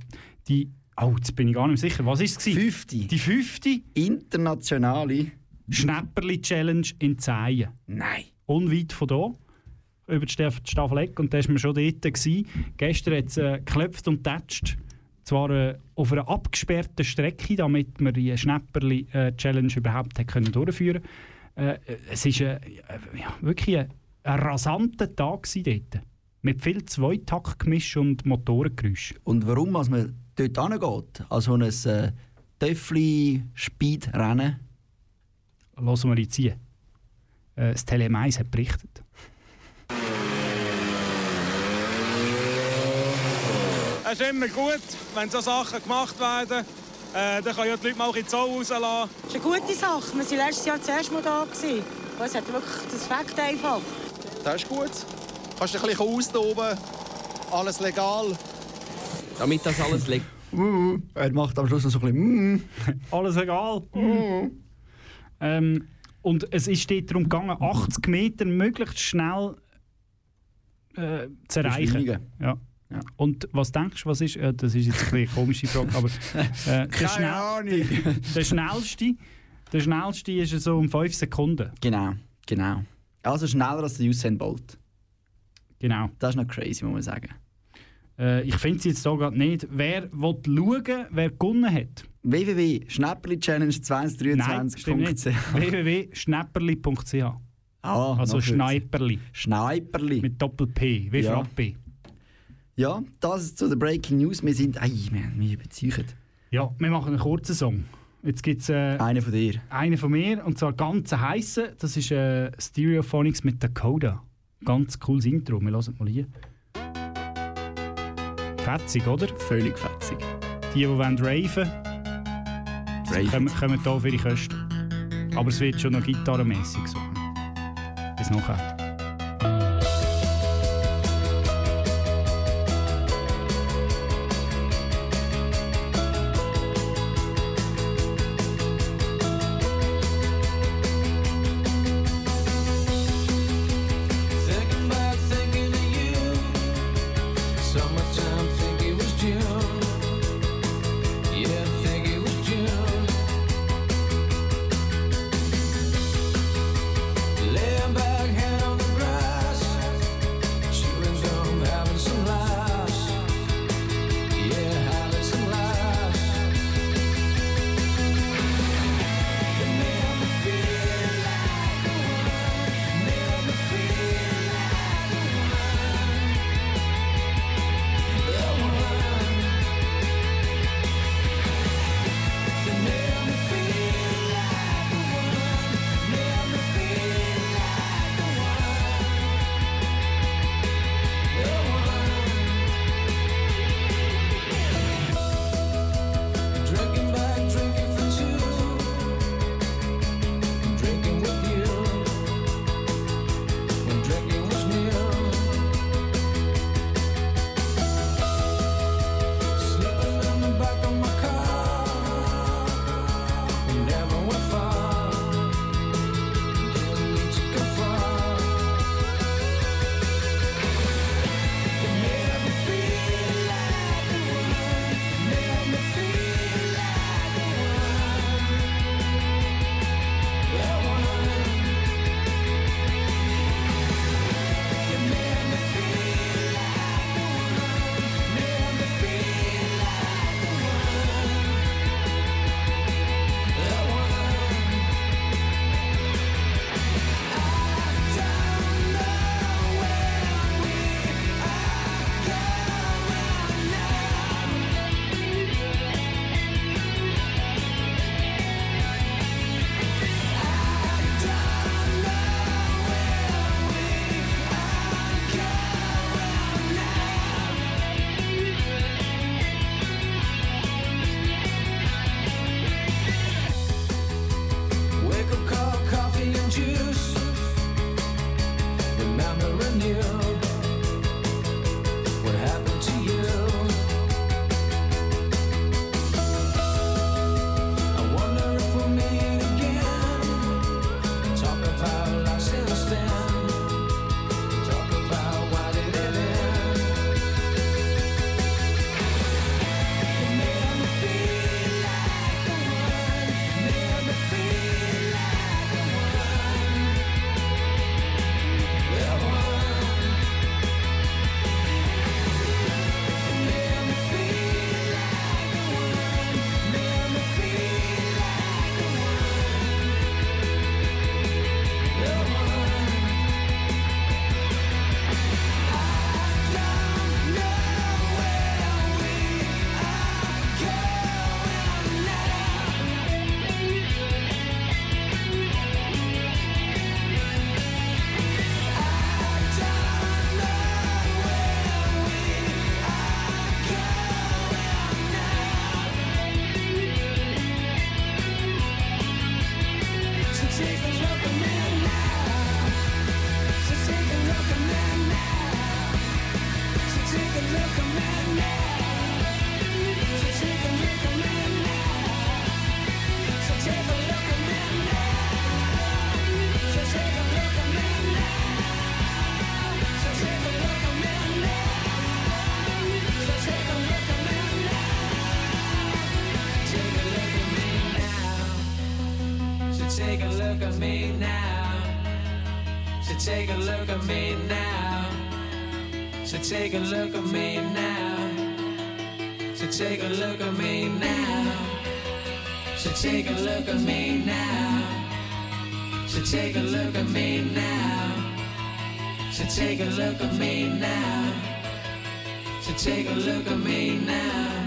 Die. Oh, jetzt bin ich gar nicht mehr sicher. Was war es? Fünfte. Die fünfte Internationale Schnäpperli-Challenge in Zehen. Nein. Unweit von hier. Über die Staff- die Staffeleck. Und da war man schon dort. Gewesen. Gestern hat es äh, geklopft und getatscht. Zwar äh, auf einer abgesperrten Strecke, damit wir die Schnäpperli-Challenge überhaupt hat können durchführen äh, Es war äh, ja, wirklich ein, ein rasanter Tag gewesen dort. Mit viel Zweitaktgemisch und Motorengeräusch. Und warum als man dort hingeht, also ein äh, Töffli-Speed-Rennen, Lassen wir jetzt hier. Äh, das Tele 1 hat berichtet. Es ist immer gut, wenn so Sachen gemacht werden. Äh, dann können ja die Leute mal ein bisschen Zoll rauslassen. Das ist eine gute Sache. Wir waren letztes Jahr zuerst mal da. Und es hat wirklich das Fakt einfach. Das ist gut. Kannst dich ein bisschen austoben. Alles legal. Damit das alles legal Uh, er macht am Schluss noch so ein bisschen. Mm. Alles egal. Ähm, und es ist dort darum gegangen, 80 Meter möglichst schnell äh, zu erreichen. Ja. Ja. Und was denkst du, was ist? Äh, das ist jetzt eine komische Frage, aber äh, [LAUGHS] der, schnell, der schnellste, der schnellste ist so um 5 Sekunden. Genau, genau. Also schneller als der Usain Bolt. Genau. Das ist noch crazy, muss man sagen. Äh, ich finde es jetzt hier gerade nicht. Wer will schauen, wer gewonnen hat? www.schnäpperli-challenge Nein, stimmt nicht. 2023.ch www.schnäpperli.ch Ah, Also. Schneiperli. Schneiperli. Mit Doppel-P, wie Ja. Frappe. Ja, das ist zu der Breaking News. Wir sind, ei, wir haben mich überzeugt. Ja, wir machen einen kurzen Song. Jetzt gibt es äh, Einer von dir. einen von mir, und zwar ganz heißen. Das ist äh, Stereophonics mit Dakota. Ganz cooles Intro, wir hören mal hier. Fetzig, oder? Völlig fetzig. Die, die wollen raven, Raven. kommen, kommen hier auf ihre Kosten. Aber es wird schon noch gitarrenmässig so. Bis nachher. Take a look at me now. So take a look at me now. So take a look at me now. So take a look at me now. So take a look at me now. So take a look at me now. So take a look at me now. So take a look at me now. now.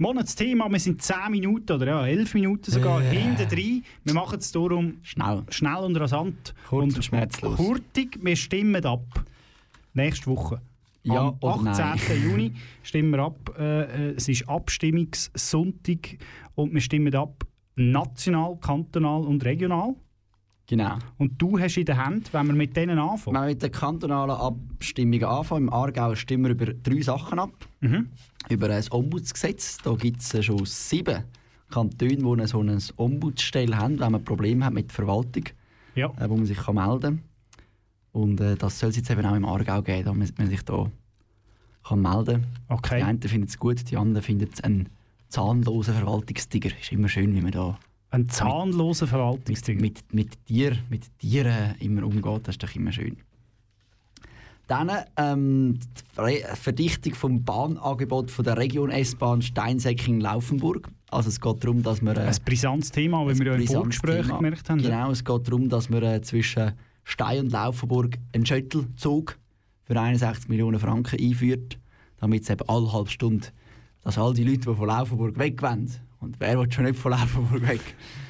Monatsthema, wir sind 10 Minuten oder ja, 11 Minuten sogar Äh. hinten drin. Wir machen es darum schnell, schnell und rasant. Kurz und schmerzlos. Hurtig, wir stimmen ab. Nächste Woche. Ja Am oder 18. nein? [LAUGHS] Juni stimmen wir ab. Äh, äh, es ist Abstimmungssonntag und wir stimmen ab national, kantonal und regional. Genau. Und du hast in der Hand, wenn wir mit denen anfangen. Wenn wir mit den kantonalen Abstimmungen anfangen, im Aargau stimmen wir über drei Sachen ab. Mhm. Über ein Ombudsgesetz. Da gibt es schon sieben Kantone, die so eine Ombudsstelle haben, wenn man Probleme hat mit der Verwaltung, ja. äh, wo man sich kann melden kann. Und äh, das soll es jetzt eben auch im Aargau geben, da man, sich da kann melden kann. Okay. Die einen finden es gut, die anderen finden es ein zahnloser Verwaltungstiger. Ist immer schön, wie man da Ein zahnloser Verwaltungstiger. mit, mit, Tier, mit Tieren immer umgeht. Das ist doch immer schön. Dann ähm, die Ver- Verdichtung vom Bahnangebot von der Region S-Bahn Steinsäcking-Laufenburg. Also es geht darum, dass wir... Äh, Ein brisantes Thema, wie wir ja im Vorgespräch Thema. gemerkt haben. Genau, es geht darum, dass wir äh, zwischen Stein und Laufenburg einen Shuttlezug für 61 Millionen Franken einführt, damit es eben alle halbe Stunde, dass all die Leute, die von Laufenburg weg wollen, und wer will schon nicht von Laufenburg [LAUGHS] weg,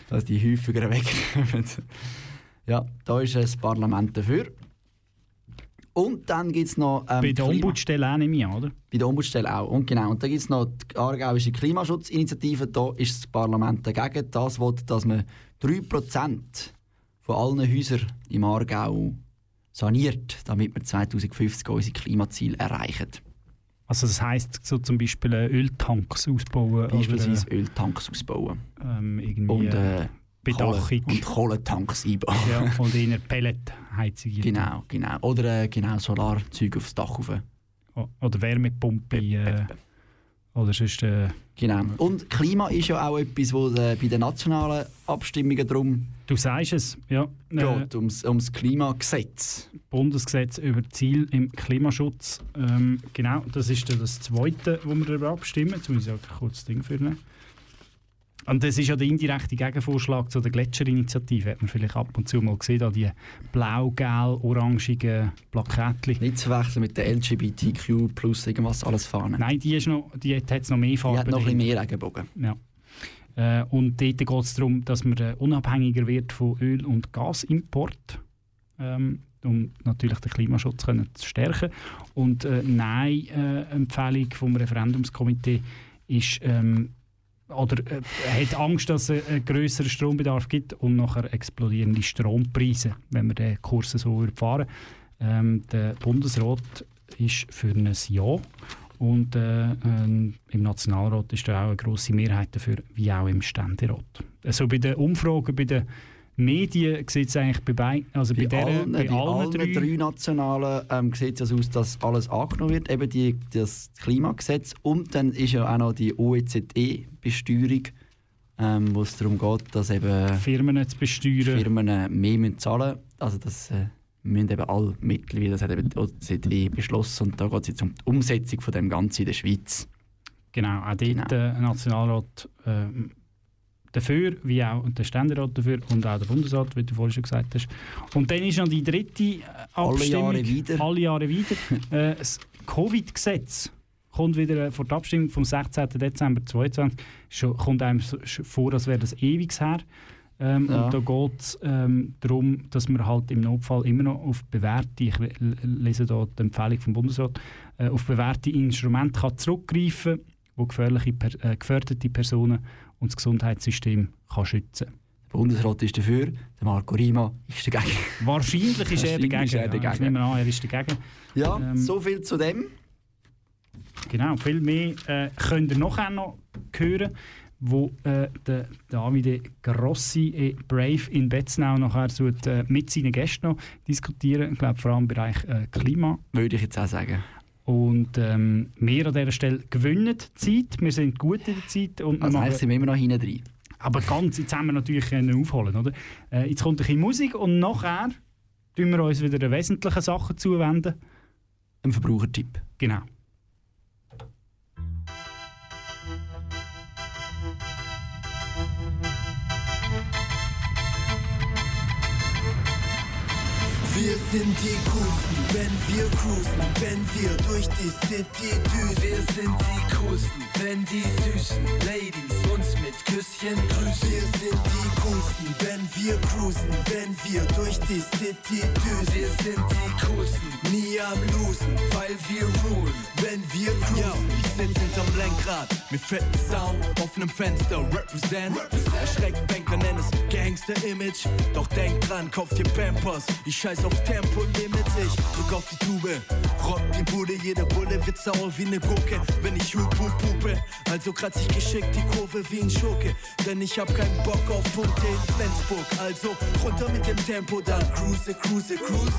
dass die häufiger wegkommen. ja, da ist das Parlament dafür. Und dann gibt es noch... Ähm, Bei der Ombudsstelle auch nicht mehr, oder? bei der Ombudsstelle auch. Und genau. Und dann gibt es noch die Aargauische Klimaschutzinitiative. Da ist das Parlament dagegen. Das will, dass man 3% von allen Häusern im Aargau saniert, damit wir 2050 unsere Klimaziele erreichen. Also das heisst so zum Beispiel äh, Öltanks ausbauen. Beispielsweise oder, Öltanks ausbauen. ähm, irgendwie Und äh, Bedachung. Kohle- und Kohletanks einbauen. ja, [LAUGHS] und in einer Pelletheizung. Genau, genau. Oder äh, genau Solarzeuge aufs Dach rauf. Oder Wärmepumpe. Äh, oder sonst... Äh, Genau. Und Klima ist ja auch etwas, wo äh, bei den nationalen Abstimmungen darum Du sagst es, ja. Äh, geht, ums, ums Klimagesetz. Bundesgesetz über Ziel im Klimaschutz. Ähm, genau, das ist das Zweite, wo wir darüber abstimmen. Jetzt muss ich auch kurz das Ding führen. Und das ist ja der indirekte Gegenvorschlag zu der Gletscherinitiative. Hat man vielleicht ab und zu mal gesehen, da die blau-gel-orangigen Plaketchen. Nicht zu verwechseln mit der LGBTQ plus irgendwas alles Fahnen. Nein, die, ist noch, die hat jetzt noch mehr Farben. Die hat noch ein bisschen mehr Regenbogen. Ja. Äh, und dort geht es darum, dass man äh, unabhängiger wird von Öl- und Gasimport. Ähm, um natürlich den Klimaschutz können zu stärken. Und äh, Nein-Empfehlung vom Referendumskomitee ist, ähm, oder äh, hat Angst, dass es einen grösseren Strombedarf gibt und nachher explodierende Strompreise, wenn wir den Kurs so fahren ähm, Der Bundesrat ist für ein Ja und äh, ähm, im Nationalrat ist da auch eine grosse Mehrheit dafür, wie auch im Ständerat. Also bei den Umfragen, bei den Medien sieht es eigentlich bei, beiden, also bei, Bei, der, allen, bei allen allen drei, drei Nationalen ähm, sieht es aus, dass alles angenommen wird, eben die, das Klimagesetz. Und dann ist ja auch noch die OECD-Besteuerung, ähm, wo es darum geht, dass eben Firmen zu besteuern. Firmen äh, mehr müssen zahlen müssen. Also das äh, müssen eben alle mittlerweile, das hat eben die OECD beschlossen. Und da geht es jetzt um die Umsetzung von dem Ganzen in der Schweiz. Genau, auch dort der Nationalrat äh, dafür, wie auch der Ständerat dafür und auch der Bundesrat, wie du vorhin schon gesagt hast. Und dann ist noch die dritte äh, Alle Abstimmung. Jahre wieder. Alle Jahre wieder. [LAUGHS] äh, das Covid-Gesetz kommt wieder äh, vor der Abstimmung vom 16. Dezember 2022. Schon, kommt einem vor, als wäre das ewig her. Ähm, Ja. Und da geht es ähm, darum, dass man halt im Notfall immer noch auf bewährte, ich le- lese hier die Empfehlung vom Bundesrat, äh, auf bewährte Instrumente kann zurückgreifen kann, wo gefährliche, äh, gefährdete Personen und das Gesundheitssystem kann schützen Der Bundesrat ist dafür, der Marco Rima ist dagegen. [LAUGHS] Wahrscheinlich ist er dagegen. ist er Ja, ich dagegen. nehme an, er ist dagegen. Ja, Ähm, so viel zu dem. Genau, viel mehr äh, könnt ihr nachher noch hören, wo äh, der Davide Grossi e Brave in Betznau nachher so, äh, mit seinen Gästen noch diskutieren. Ich glaube vor allem im Bereich äh, Klima. Würde ich jetzt auch sagen. Und ähm, wir an dieser Stelle gewinnen die Zeit. Wir sind gut in der Zeit. Und wir Also machen- sind wir immer noch hinten drin. aber ganz, jetzt haben wir natürlich können aufholen, oder? Äh, jetzt kommt ein bisschen Musik und nachher tun wir uns wieder den wesentlichen Sachen zuwenden. Ein Verbrauchertipp. Genau. Wir sind die Coolsten, wenn wir cruisen, wenn wir durch die City düsen. Wir sind die Coolsten, wenn die süßen Ladies uns mit Küsschen grüßen. Wir sind die Coolsten, wenn wir cruisen, wenn wir durch die City düsen. Wir sind die Coolsten, nie am Losen, weil wir rulen, wenn wir cruisen. Yo, ich sitz hinterm Lenkrad mit fetten Sound auf nem Fenster, represent. Erschreckt Banker, nenn es Gangster-Image. Doch denk dran, kauf dir Pampers. Ich scheiß auf Tempo-Limit, ich drück auf die Tube. Rock die Bude, jede Bulle wird sauer wie ne Gurke. Wenn ich hup, hupe, also kratz ich geschickt die Kurve wie ein Schurke. Denn ich hab keinen Bock auf Punkte in Flensburg. Also runter mit dem Tempo, dann cruise, cruise, cruise.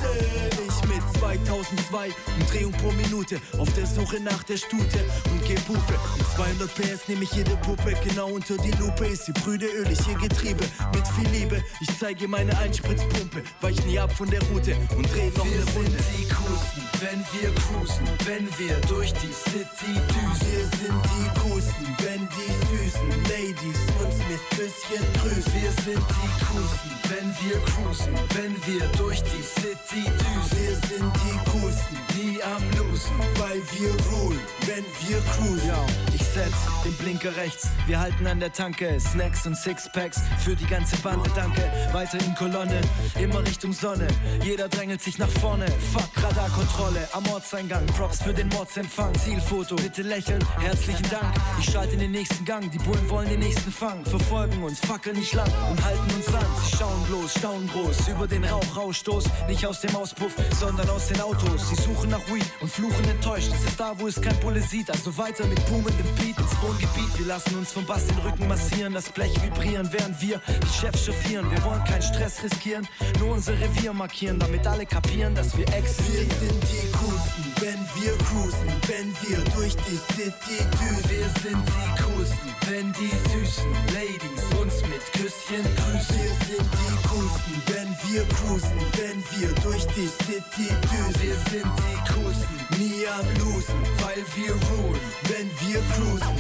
Ich mit 2002 Umdrehung pro Minute auf der Suche nach der Stute und geb Hufe. Mit 200 PS nehme ich jede Puppe genau unter die Lupe. Ist die Brüde ölig, ihr Getriebe mit viel Liebe. Ich zeige meine Einspritzpumpe, weich nie ab von der Route und dreh noch eine Runde. Die Coolsten, wenn wir cruisen, wenn wir durch die City düsen. Wir sind die Coolsten, wenn die süßen Ladies uns mit Küsschen grüßen. Wir sind die Coolsten, wenn wir cruisen, wenn wir durch die City düsen. Wir sind die Coolsten, nie am Losen, weil wir rulen, wenn wir cruisen. Ja, ich setz den Blinker rechts. Wir halten an der Tanke. Snacks und Sixpacks für die ganze Bande, danke. Weiter in Kolonne, immer Richtung Sonne. Jeder drängelt sich nach vorne. Fuck, Radarkontrolle am Ortseingang. Props für den Mordsempfang. Zielfoto, bitte lächeln. Herzlichen Dank. Ich schalte in den nächsten Gang. Die Bullen wollen den nächsten fangen. Verfolgen uns, fackeln nicht lang und halten uns an. Sie schauen bloß, staunen groß über den Rauchausstoß. Nicht aus dem Auspuff, sondern aus den Autos. Sie suchen nach Weed und fluchen enttäuscht. Es ist da, wo es kein Bulle sieht. Also weiter mit boomendem Beat ins Wohngebiet. Wir lassen uns vom Bass den Rücken massieren, das Blech vibrieren, während wir die Chefs chauffieren. Wir wollen keinen Stress riskieren, nur unser Revier markieren, damit alle kapieren, dass wir Wir existieren. sind die Coolsten, wenn wir cruisen, wenn wir durch die City düsen. Wir sind die coolsten, wenn die süßen Ladies uns mit Küsschen grüßen. Wir sind die Coolsten, wenn wir cruisen, wenn wir durch die City düsen. Wir sind die coolsten, nie am Losen, weil wir rulen, wenn wir cruisen.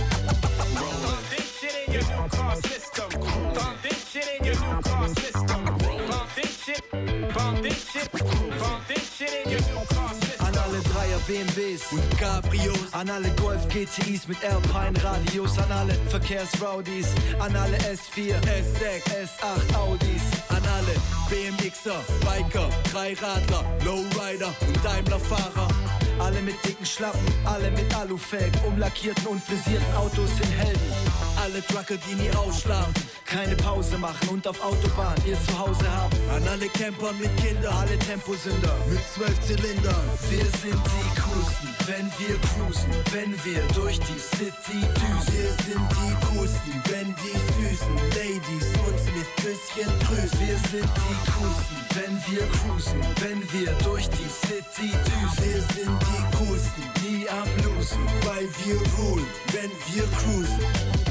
Pump this shit in your new system. Pump BMWs und Cabrios, an alle Golf GTIs mit Alpine Radios, an alle Verkehrsrowdies, an alle S4, S6, S8 Audis, an alle BMXer, Biker, Dreiradler, Lowrider und Daimler-Fahrer. Alle mit dicken Schlappen, alle mit Alufelgen, umlackierten und frisierten Autos sind Helden. Alle Trucker, die nie ausschlafen, keine Pause machen und auf Autobahn ihr Zuhause haben. An alle Camper mit Kindern, alle Temposünder mit zwölf Zylindern. Wir sind die Coolsten, wenn wir cruisen, wenn wir durch die City düsen. Wir sind die Coolsten, wenn die süßen Ladies uns mit Küsschen grüßen. Wir sind die Coolsten, wenn wir cruisen, wenn wir durch die City düsen. Wir sind die Coolsten, nie am Losen, weil wir rulen, wenn wir cruisen.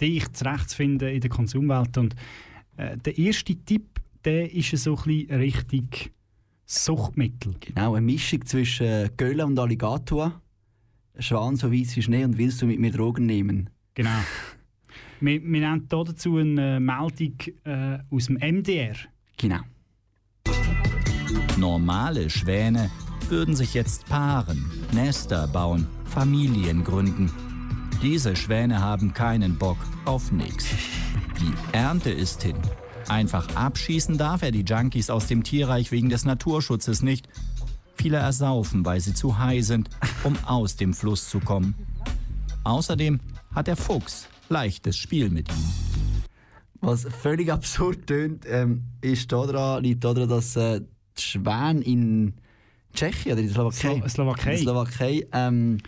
dich zurechtzufinden in der Konsumwelt. Und äh, der erste Tipp, der ist so ein bisschen richtig Suchtmittel. Genau, eine Mischung zwischen Gölle und Alligator. Schwan so weiß wie Schnee und willst du mit mir Drogen nehmen? Genau. [LAUGHS] Wir, wir haben hier dazu eine Meldung äh, aus dem MDR. Genau. Normale Schwäne würden sich jetzt paaren, Nester bauen, Familien gründen. Diese Schwäne haben keinen Bock auf nix. Die Ernte ist hin. Einfach abschießen darf er die Junkies aus dem Tierreich wegen des Naturschutzes nicht. Viele ersaufen, weil sie zu high sind, um aus dem Fluss zu kommen. Außerdem hat der Fuchs leichtes Spiel mit ihm. Was völlig absurd tönt, ähm, ist daran, liegt daran, dass äh, die Schwäne in Tschechien oder in der Slowakei, Slo- Slowakei. in der Slowakei ähm,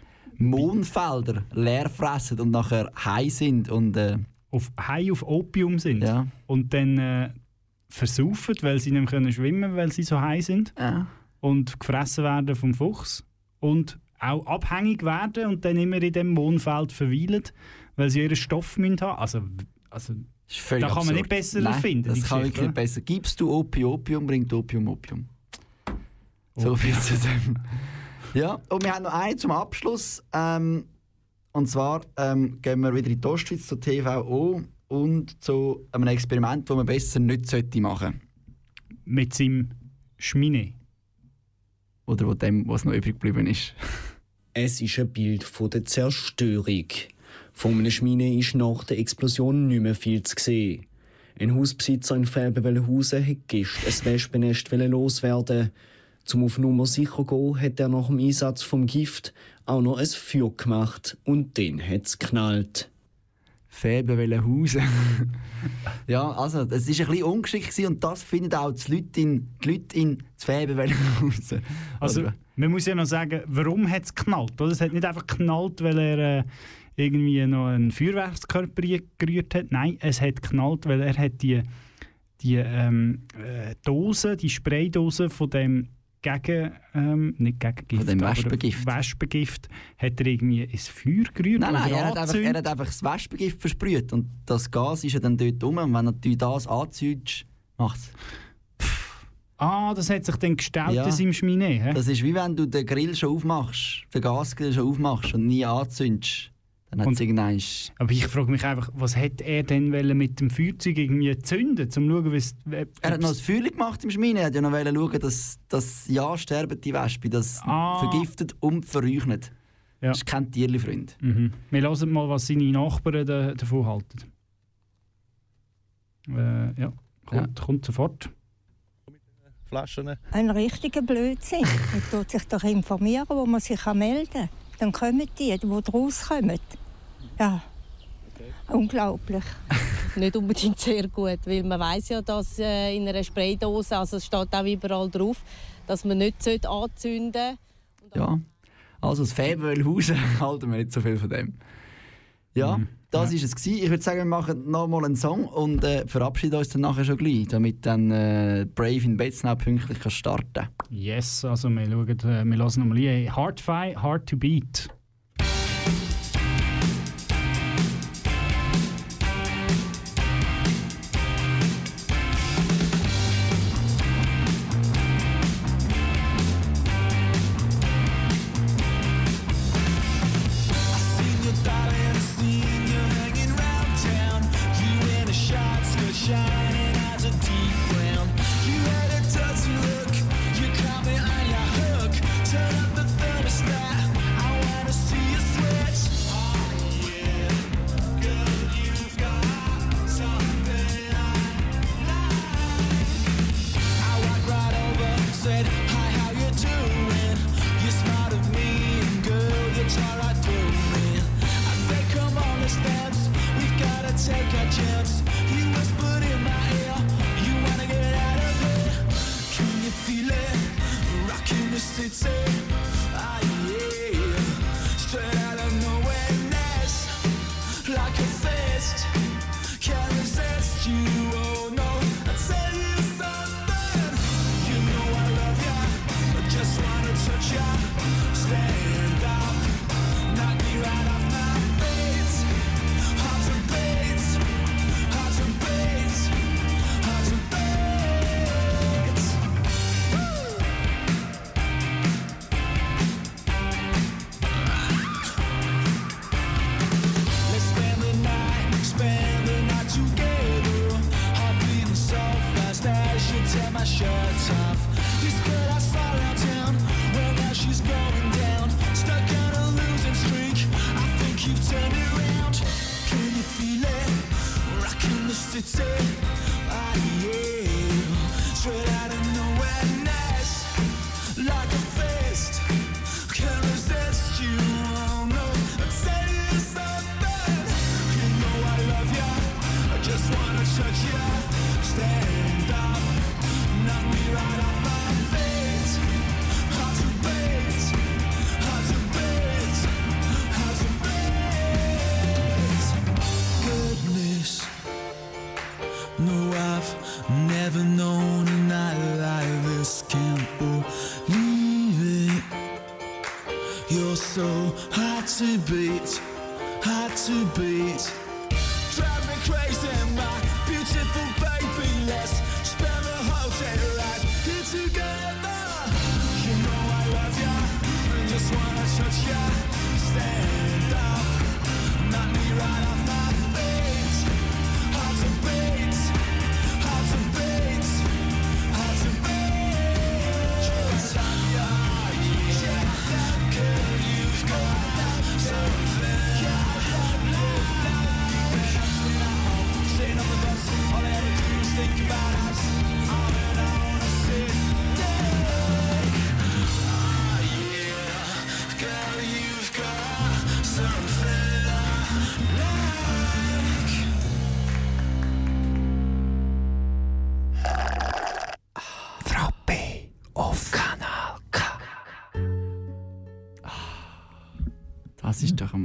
Mohnfelder leer fressen und nachher high sind und äh, auf high auf Opium sind Ja. und dann äh, versaufen, weil sie nicht mehr können schwimmen weil sie so high sind und gefressen werden vom Fuchs und auch abhängig werden und dann immer in dem Mondfeld verweilen, weil sie ihren Stoff müssen haben. Also, also da kann man absurd. nicht besser Nein, erfinden. Das kann wirklich nicht besser. Gibst du Opium, Opium bringt Opium, Opium. So viel zu dem. Ja, und wir haben noch einen zum Abschluss. Ähm, und zwar ähm, gehen wir wieder in die Ostschweiz zur TVO und zu einem Experiment, das man besser nicht sollte machen Mit seinem Schmine. Oder wo dem, was noch übrig geblieben ist. Es ist ein Bild von der Zerstörung. Von einer Schmine ist nach der Explosion nicht mehr viel zu sehen. Ein Hausbesitzer in Felbenwellenhausen hat gestern ein Wespennest loswerden. Zum auf Nummer sicher gehen, hat er nach dem Einsatz vom Gift auch noch ein Feuer gemacht und dann hat es geknallt. Fäbenwellenhausen. [LAUGHS] ja, also, es war ein bisschen ungeschickt und das finden auch die Leute in, die Leute in Fäbenwellenhausen. Also, man muss ja noch sagen, warum hat es geknallt? Oder? Es hat nicht einfach geknallt, weil er äh, irgendwie noch einen Feuerwerkskörper gerührt hat. Nein, es hat geknallt, weil er hat die, die ähm, äh, Dose, die Spraydose von dem gegen, ähm, nicht Gegengift, Von dem Wespengift. Wespengift, hat er irgendwie ins Feuer gerührt Nein, nein, er hat, einfach, er hat einfach das Wespengift versprüht und das Gas ist ja dann dort rum und wenn du das anzündest, macht es. Ah, das hat sich dann gestellt Ja. seinem Schmine. Das ist wie wenn du den Grill schon aufmachst, den Gasgrill schon aufmachst und nie anzündest. Dann hat es. Aber ich frage mich einfach, was hätte er denn wollen mit dem Feuerzeug irgendwie zünden, um zu schauen, wie es... Er hat noch ein Feuer gemacht im Schmine, er hat ja noch wollen schauen, dass, dass ja sterben die Wespe, das Ah. vergiftet und verräuchnet. Das ist kein Tierli-Freund. Mhm. Wir hören mal, was seine Nachbarn da, davon halten. Äh, ja, kommt, kommt sofort. Flaschen. Ein richtiger Blödsinn. Man tut sich doch informieren, wo man sich melden kann. Dann kommen die, die rauskommen. Ja, unglaublich. [LAUGHS] nicht unbedingt sehr gut, weil man weiß ja, dass äh, in einer Spraydose, also es steht auch überall drauf, dass man nicht sollte anzünden Ja. Also das Fäbenwellhausen [LAUGHS] halten wir nicht so viel von dem. Ja, Mhm. das ist es gewesen. Ich würde sagen, wir machen nochmal einen Song und äh, verabschieden uns dann nachher schon gleich, damit dann äh, Brave in Betznau pünktlich kann starten Yes, also wir, schauen, äh, wir hören nochmal ein. Hard Fight, Hard to Beat.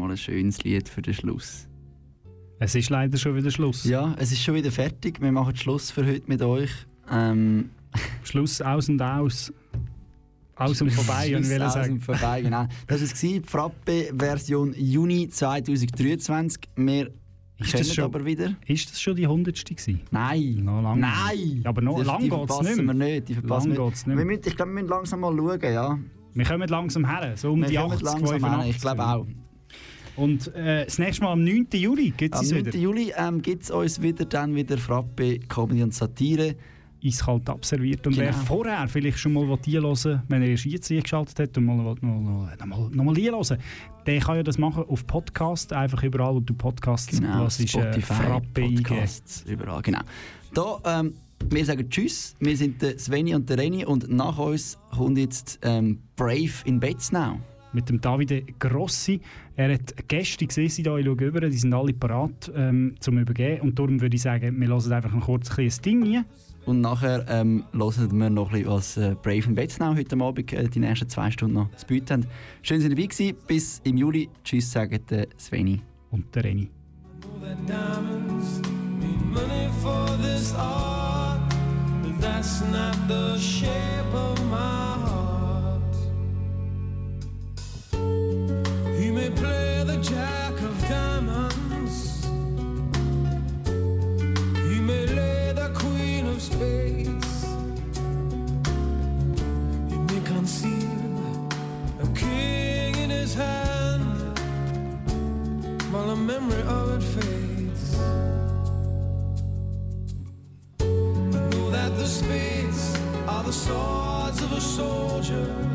Einmal ein schönes Lied für den Schluss. Es ist leider schon wieder Schluss. Ja, es ist schon wieder fertig. Wir machen Schluss für heute mit euch. Ähm, [LAUGHS] Schluss aus und aus. Aus und vorbei, Schluss ich will aus sagen. und vorbei, genau. Das war es, die Frappe-Version Juni 2023. Wir Ist das schon- aber wieder. Ist das schon die 100. gewesen? Nein. Noch lang Nein! Aber noch, Die- lang geht es nicht mehr. wir nicht. Die verpassen lang wir nicht Wir müssen, ich glaube, wir müssen langsam mal schauen, ja. Wir kommen langsam her, so um Wir die kommen 80, langsam her, 85. ich glaube auch. Und äh, das nächste Mal am 9. Juli gibt es Am uns 9. wieder. Juli ähm, gibt es uns wieder, dann wieder Frappe, Comedy und Satire. Eiskalt abserviert. Und Genau. wer vorher vielleicht schon mal die hören wenn er erst jetzt eingeschaltet hat und mal, mal, mal, mal, noch mal hören der kann ja das machen auf Podcast, einfach überall, wo du Podcasts Genau, ist, äh, Spotify, Frappe eingeben. Podcasts, überall, genau. Da, ähm, wir sagen Tschüss, wir sind der Sveni und der Reni und nach uns kommt jetzt ähm, Brave in Betznau. mit dem Davide Grossi. Er hat Gäste gesehen, sie da, ich schaue über, die sind alle parat ähm, zum Übergeben. Und darum würde ich sagen, wir hören einfach ein kurzes kleines Ding rein. Und nachher ähm, hören wir noch ein bisschen, was äh, Brave in Betznau heute Abend äh, die nächsten zwei Stunden noch zu bieten haben. Schön, dass ihr dabei gewesen. Bis im Juli. Tschüss, sagen der Sveni. Und der Reni. that's not the shape of my memory of it fades. I know that the spades are the swords of a soldier.